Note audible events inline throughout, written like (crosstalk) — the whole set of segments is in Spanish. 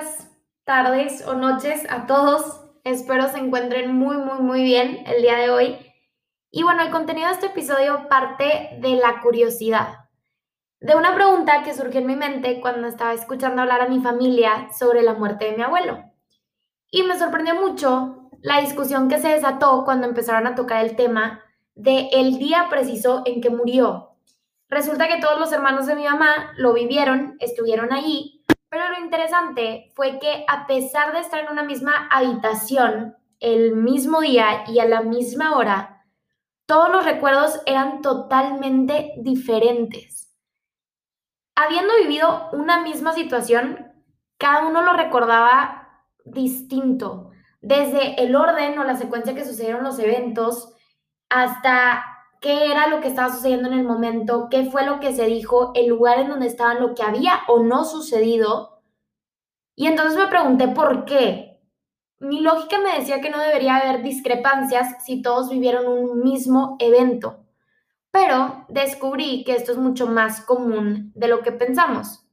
días, tardes o noches a todos. Espero se encuentren muy, muy, muy bien el día de hoy. Y bueno, el contenido de este episodio parte de la curiosidad, de una pregunta que surgió en mi mente cuando estaba escuchando hablar a mi familia sobre la muerte de mi abuelo. Y me sorprendió mucho la discusión que se desató cuando empezaron a tocar el tema de el día preciso en que murió. Resulta que todos los hermanos de mi mamá lo vivieron, estuvieron allí pero lo interesante fue que a pesar de estar en una misma habitación el mismo día y a la misma hora, todos los recuerdos eran totalmente diferentes. Habiendo vivido una misma situación, cada uno lo recordaba distinto, desde el orden o la secuencia que sucedieron los eventos hasta qué era lo que estaba sucediendo en el momento, qué fue lo que se dijo, el lugar en donde estaban, lo que había o no sucedido. Y entonces me pregunté por qué. Mi lógica me decía que no debería haber discrepancias si todos vivieron un mismo evento. Pero descubrí que esto es mucho más común de lo que pensamos.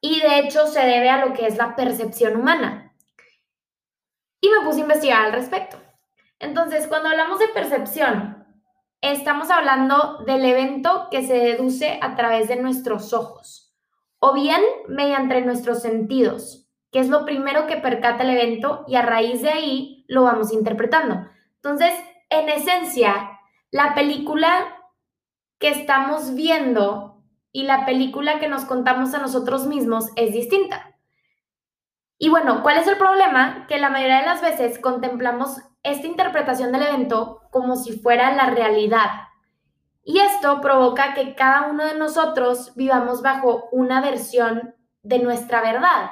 Y de hecho se debe a lo que es la percepción humana. Y me puse a investigar al respecto. Entonces, cuando hablamos de percepción, estamos hablando del evento que se deduce a través de nuestros ojos o bien mediante nuestros sentidos, que es lo primero que percata el evento y a raíz de ahí lo vamos interpretando. Entonces, en esencia, la película que estamos viendo y la película que nos contamos a nosotros mismos es distinta. Y bueno, ¿cuál es el problema? Que la mayoría de las veces contemplamos esta interpretación del evento como si fuera la realidad. Y esto provoca que cada uno de nosotros vivamos bajo una versión de nuestra verdad,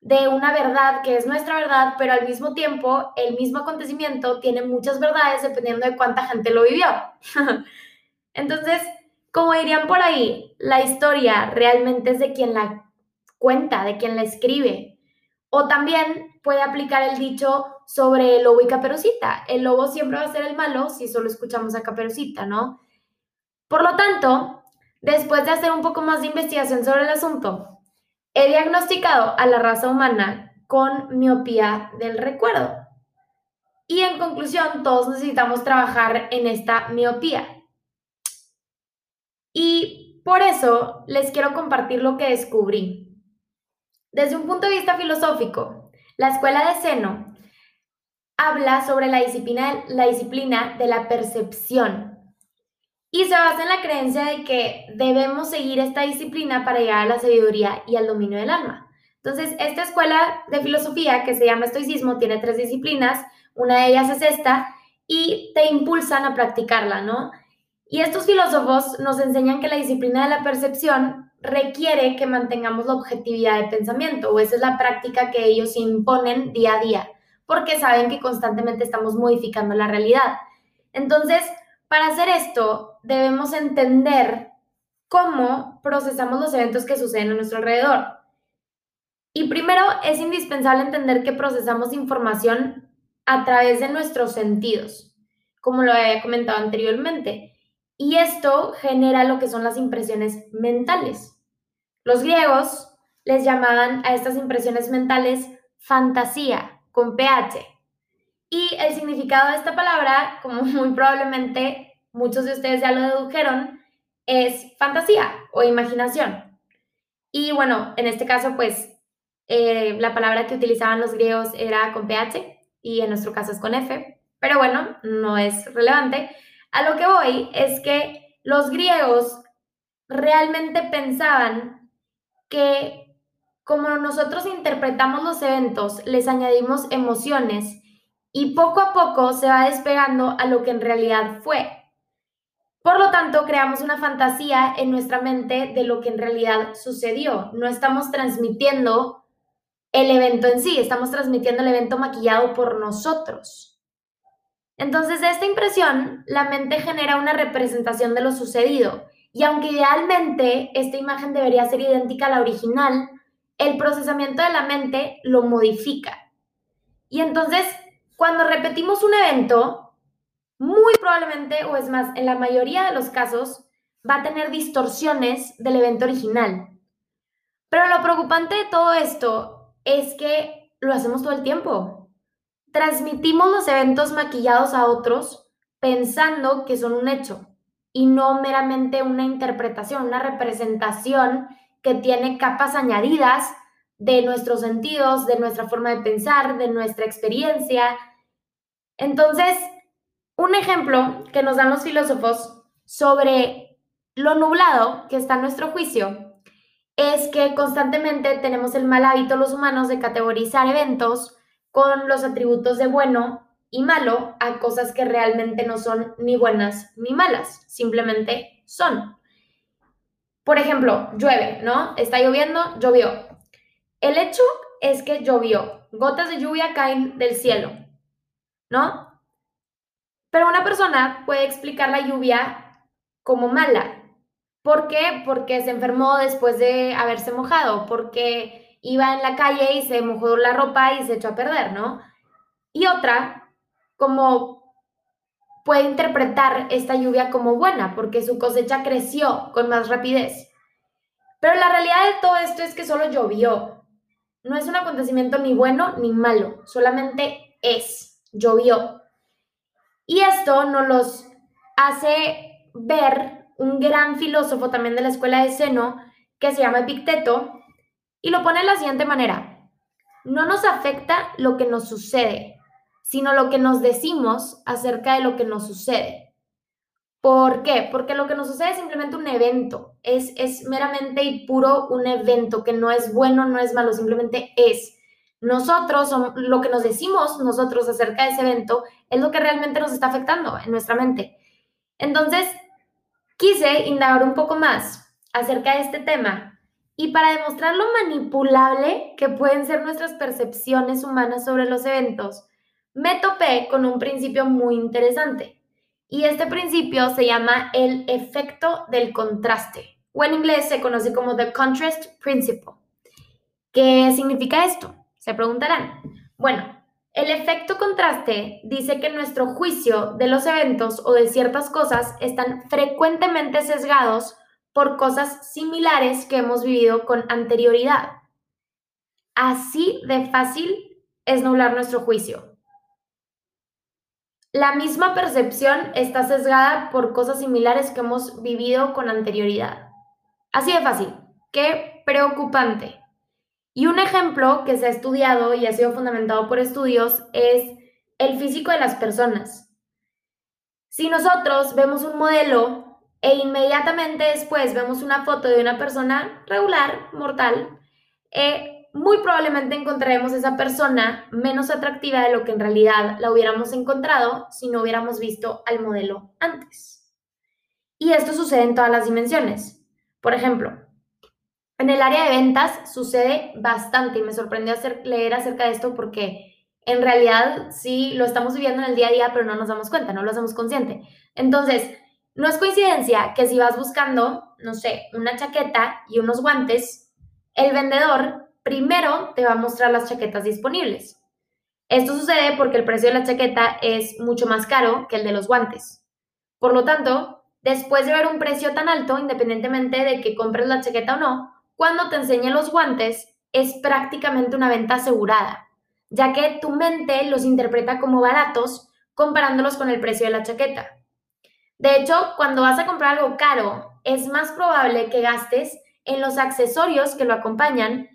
de una verdad que es nuestra verdad, pero al mismo tiempo el mismo acontecimiento tiene muchas verdades dependiendo de cuánta gente lo vivió. (laughs) Entonces, como dirían por ahí, la historia realmente es de quien la cuenta, de quien la escribe. O también puede aplicar el dicho sobre el lobo y caperucita. El lobo siempre va a ser el malo si solo escuchamos a caperucita, ¿no? Por lo tanto, después de hacer un poco más de investigación sobre el asunto, he diagnosticado a la raza humana con miopía del recuerdo. Y en conclusión, todos necesitamos trabajar en esta miopía. Y por eso les quiero compartir lo que descubrí. Desde un punto de vista filosófico, la escuela de Seno habla sobre la disciplina, la disciplina de la percepción y se basa en la creencia de que debemos seguir esta disciplina para llegar a la sabiduría y al dominio del alma. Entonces, esta escuela de filosofía que se llama estoicismo tiene tres disciplinas, una de ellas es esta, y te impulsan a practicarla, ¿no? Y estos filósofos nos enseñan que la disciplina de la percepción requiere que mantengamos la objetividad de pensamiento, o esa es la práctica que ellos imponen día a día porque saben que constantemente estamos modificando la realidad. Entonces, para hacer esto, debemos entender cómo procesamos los eventos que suceden a nuestro alrededor. Y primero es indispensable entender que procesamos información a través de nuestros sentidos, como lo había comentado anteriormente. Y esto genera lo que son las impresiones mentales. Los griegos les llamaban a estas impresiones mentales fantasía con PH. Y el significado de esta palabra, como (laughs) muy probablemente muchos de ustedes ya lo dedujeron, es fantasía o imaginación. Y bueno, en este caso, pues eh, la palabra que utilizaban los griegos era con PH y en nuestro caso es con F, pero bueno, no es relevante. A lo que voy es que los griegos realmente pensaban que como nosotros interpretamos los eventos, les añadimos emociones y poco a poco se va despegando a lo que en realidad fue. Por lo tanto, creamos una fantasía en nuestra mente de lo que en realidad sucedió. No estamos transmitiendo el evento en sí, estamos transmitiendo el evento maquillado por nosotros. Entonces, de esta impresión, la mente genera una representación de lo sucedido. Y aunque idealmente esta imagen debería ser idéntica a la original, el procesamiento de la mente lo modifica. Y entonces, cuando repetimos un evento, muy probablemente, o es más, en la mayoría de los casos, va a tener distorsiones del evento original. Pero lo preocupante de todo esto es que lo hacemos todo el tiempo. Transmitimos los eventos maquillados a otros pensando que son un hecho y no meramente una interpretación, una representación que tiene capas añadidas de nuestros sentidos, de nuestra forma de pensar, de nuestra experiencia. Entonces, un ejemplo que nos dan los filósofos sobre lo nublado que está en nuestro juicio es que constantemente tenemos el mal hábito los humanos de categorizar eventos con los atributos de bueno y malo a cosas que realmente no son ni buenas ni malas, simplemente son. Por ejemplo, llueve, ¿no? Está lloviendo, llovió. El hecho es que llovió. Gotas de lluvia caen del cielo, ¿no? Pero una persona puede explicar la lluvia como mala. ¿Por qué? Porque se enfermó después de haberse mojado, porque iba en la calle y se mojó la ropa y se echó a perder, ¿no? Y otra como puede interpretar esta lluvia como buena, porque su cosecha creció con más rapidez. Pero la realidad de todo esto es que solo llovió. No es un acontecimiento ni bueno ni malo, solamente es, llovió. Y esto nos los hace ver un gran filósofo también de la escuela de Seno, que se llama Epicteto, y lo pone de la siguiente manera. No nos afecta lo que nos sucede, sino lo que nos decimos acerca de lo que nos sucede. ¿Por qué? Porque lo que nos sucede es simplemente un evento, es, es meramente y puro un evento que no es bueno, no es malo, simplemente es. Nosotros, lo que nos decimos nosotros acerca de ese evento es lo que realmente nos está afectando en nuestra mente. Entonces, quise indagar un poco más acerca de este tema y para demostrar lo manipulable que pueden ser nuestras percepciones humanas sobre los eventos, me topé con un principio muy interesante. Y este principio se llama el efecto del contraste, o en inglés se conoce como the contrast principle. ¿Qué significa esto? Se preguntarán. Bueno, el efecto contraste dice que nuestro juicio de los eventos o de ciertas cosas están frecuentemente sesgados por cosas similares que hemos vivido con anterioridad. Así de fácil es nublar nuestro juicio. La misma percepción está sesgada por cosas similares que hemos vivido con anterioridad. Así de fácil. Qué preocupante. Y un ejemplo que se ha estudiado y ha sido fundamentado por estudios es el físico de las personas. Si nosotros vemos un modelo e inmediatamente después vemos una foto de una persona regular, mortal, eh, muy probablemente encontraremos esa persona menos atractiva de lo que en realidad la hubiéramos encontrado si no hubiéramos visto al modelo antes. Y esto sucede en todas las dimensiones. Por ejemplo, en el área de ventas sucede bastante y me sorprendió hacer, leer acerca de esto porque en realidad sí lo estamos viviendo en el día a día, pero no nos damos cuenta, no lo hacemos consciente. Entonces, no es coincidencia que si vas buscando, no sé, una chaqueta y unos guantes, el vendedor primero te va a mostrar las chaquetas disponibles. Esto sucede porque el precio de la chaqueta es mucho más caro que el de los guantes. Por lo tanto, después de ver un precio tan alto, independientemente de que compres la chaqueta o no, cuando te enseñe los guantes es prácticamente una venta asegurada, ya que tu mente los interpreta como baratos comparándolos con el precio de la chaqueta. De hecho, cuando vas a comprar algo caro, es más probable que gastes en los accesorios que lo acompañan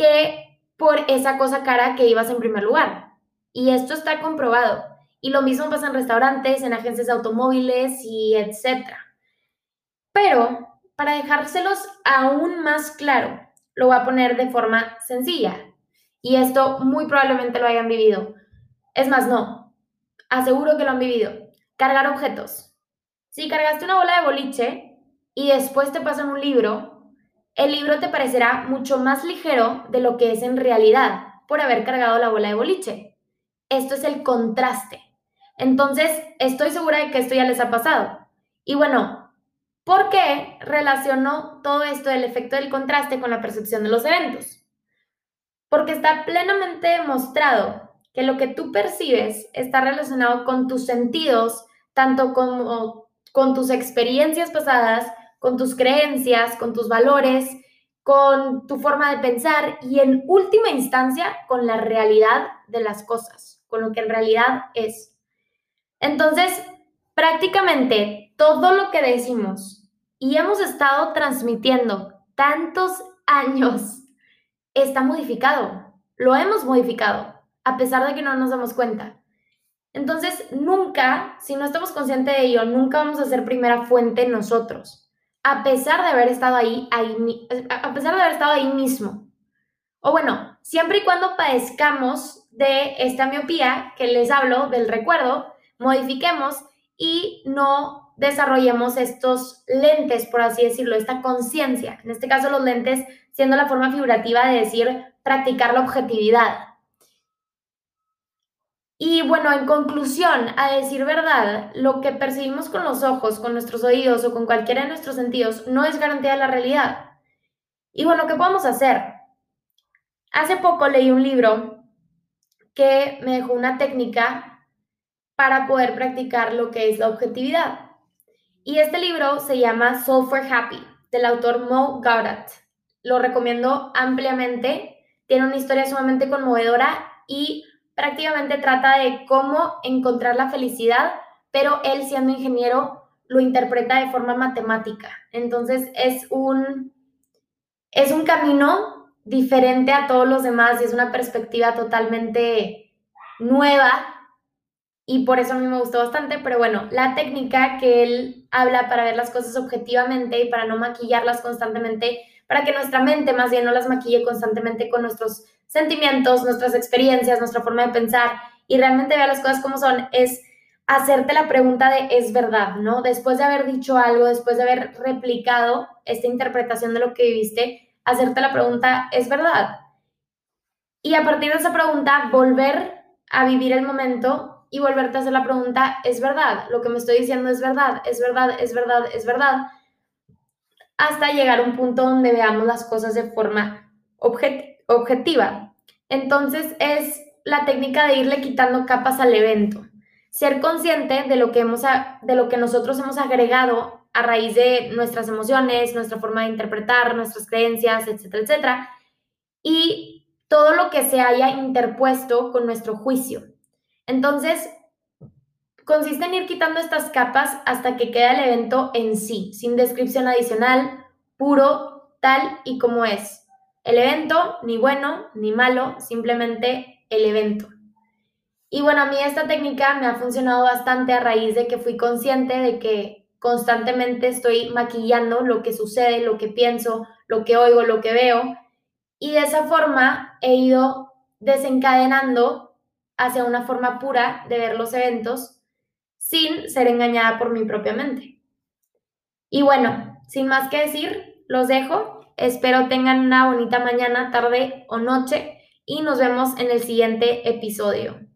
que por esa cosa cara que ibas en primer lugar. Y esto está comprobado. Y lo mismo pasa en restaurantes, en agencias de automóviles y etcétera. Pero para dejárselos aún más claro, lo voy a poner de forma sencilla. Y esto muy probablemente lo hayan vivido. Es más, no. Aseguro que lo han vivido. Cargar objetos. Si cargaste una bola de boliche y después te pasan un libro, el libro te parecerá mucho más ligero de lo que es en realidad por haber cargado la bola de boliche. Esto es el contraste. Entonces, estoy segura de que esto ya les ha pasado. Y bueno, ¿por qué relaciono todo esto del efecto del contraste con la percepción de los eventos? Porque está plenamente demostrado que lo que tú percibes está relacionado con tus sentidos, tanto como con tus experiencias pasadas con tus creencias, con tus valores con tu forma de pensar y en última instancia con la realidad de las cosas, con lo que en realidad es. Entonces, prácticamente todo lo que decimos y hemos estado transmitiendo tantos años está modificado, lo hemos modificado, a pesar de que no nos damos cuenta. Entonces, nunca, si no estamos conscientes de ello, nunca vamos a ser primera fuente nosotros, a pesar de haber estado ahí, ahí a pesar de haber estado ahí mismo. O bueno, siempre y cuando padezcamos de esta miopía que les hablo del recuerdo, modifiquemos y no desarrollemos estos lentes, por así decirlo, esta conciencia. En este caso, los lentes siendo la forma figurativa de decir practicar la objetividad. Y bueno, en conclusión, a decir verdad, lo que percibimos con los ojos, con nuestros oídos o con cualquiera de nuestros sentidos no es garantía de la realidad. Y bueno, ¿qué podemos hacer? Hace poco leí un libro que me dejó una técnica para poder practicar lo que es la objetividad. Y este libro se llama Soul for Happy, del autor Mo Gaudat. Lo recomiendo ampliamente. Tiene una historia sumamente conmovedora y prácticamente trata de cómo encontrar la felicidad, pero él siendo ingeniero lo interpreta de forma matemática. Entonces es un, es un camino diferente a todos los demás y es una perspectiva totalmente nueva y por eso a mí me gustó bastante, pero bueno, la técnica que él habla para ver las cosas objetivamente y para no maquillarlas constantemente, para que nuestra mente más bien no las maquille constantemente con nuestros sentimientos, nuestras experiencias, nuestra forma de pensar y realmente vea las cosas como son, es hacerte la pregunta de es verdad, ¿no? Después de haber dicho algo, después de haber replicado esta interpretación de lo que viviste, hacerte la pregunta es verdad. Y a partir de esa pregunta, volver a vivir el momento y volverte a hacer la pregunta, es verdad, lo que me estoy diciendo es verdad, es verdad, es verdad, es verdad, hasta llegar a un punto donde veamos las cosas de forma objetiva objetiva. Entonces es la técnica de irle quitando capas al evento. Ser consciente de lo que, hemos, de lo que nosotros hemos agregado a raíz de nuestras emociones, nuestra forma de interpretar, nuestras creencias, etcétera, etcétera. Y todo lo que se haya interpuesto con nuestro juicio. Entonces, consiste en ir quitando estas capas hasta que queda el evento en sí, sin descripción adicional, puro, tal y como es. El evento, ni bueno ni malo, simplemente el evento. Y bueno, a mí esta técnica me ha funcionado bastante a raíz de que fui consciente de que constantemente estoy maquillando lo que sucede, lo que pienso, lo que oigo, lo que veo. Y de esa forma he ido desencadenando hacia una forma pura de ver los eventos sin ser engañada por mi propia mente. Y bueno, sin más que decir, los dejo Espero tengan una bonita mañana, tarde o noche y nos vemos en el siguiente episodio.